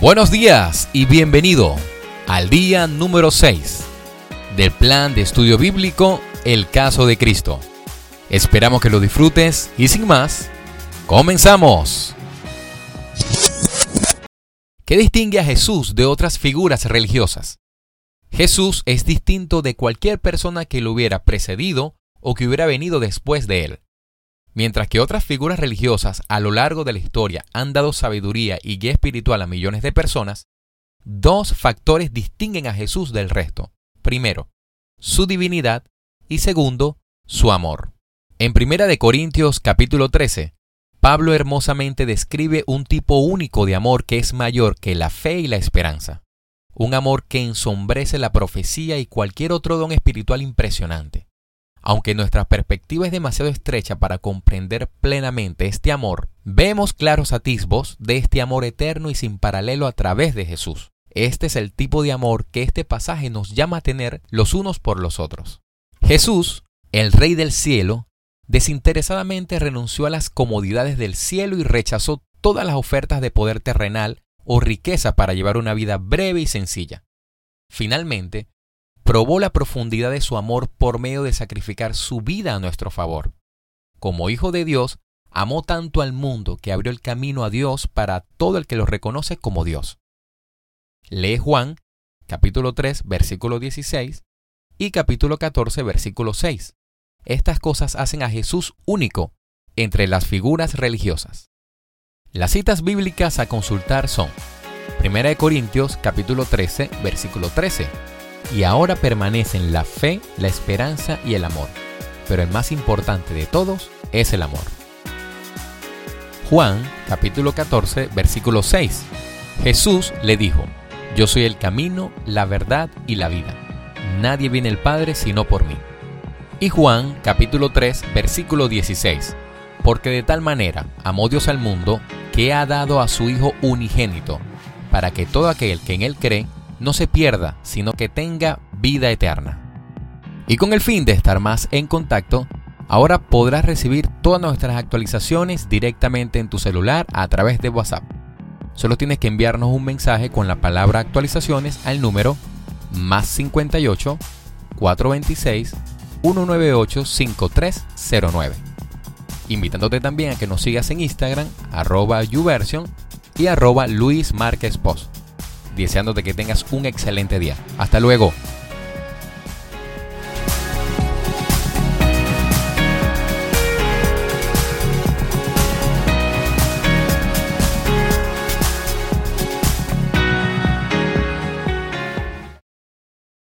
Buenos días y bienvenido al día número 6 del plan de estudio bíblico El caso de Cristo. Esperamos que lo disfrutes y sin más, comenzamos. ¿Qué distingue a Jesús de otras figuras religiosas? Jesús es distinto de cualquier persona que lo hubiera precedido o que hubiera venido después de él. Mientras que otras figuras religiosas a lo largo de la historia han dado sabiduría y guía espiritual a millones de personas, dos factores distinguen a Jesús del resto. Primero, su divinidad y segundo, su amor. En Primera de Corintios capítulo 13, Pablo hermosamente describe un tipo único de amor que es mayor que la fe y la esperanza. Un amor que ensombrece la profecía y cualquier otro don espiritual impresionante. Aunque nuestra perspectiva es demasiado estrecha para comprender plenamente este amor, vemos claros atisbos de este amor eterno y sin paralelo a través de Jesús. Este es el tipo de amor que este pasaje nos llama a tener los unos por los otros. Jesús, el Rey del cielo, desinteresadamente renunció a las comodidades del cielo y rechazó todas las ofertas de poder terrenal o riqueza para llevar una vida breve y sencilla. Finalmente, probó la profundidad de su amor por medio de sacrificar su vida a nuestro favor. Como Hijo de Dios, amó tanto al mundo que abrió el camino a Dios para todo el que lo reconoce como Dios. Lee Juan, capítulo 3, versículo 16 y capítulo 14, versículo 6. Estas cosas hacen a Jesús único entre las figuras religiosas. Las citas bíblicas a consultar son 1 Corintios capítulo 13, versículo 13 y ahora permanecen la fe, la esperanza y el amor. Pero el más importante de todos es el amor. Juan capítulo 14 versículo 6. Jesús le dijo, Yo soy el camino, la verdad y la vida. Nadie viene al Padre sino por mí. Y Juan capítulo 3 versículo 16. Porque de tal manera amó Dios al mundo que ha dado a su Hijo unigénito, para que todo aquel que en él cree no se pierda, sino que tenga vida eterna. Y con el fin de estar más en contacto, ahora podrás recibir todas nuestras actualizaciones directamente en tu celular a través de WhatsApp. Solo tienes que enviarnos un mensaje con la palabra actualizaciones al número más 58 426 198 5309. Invitándote también a que nos sigas en Instagram, arroba YouVersion y arroba Luis deseándote que tengas un excelente día. Hasta luego.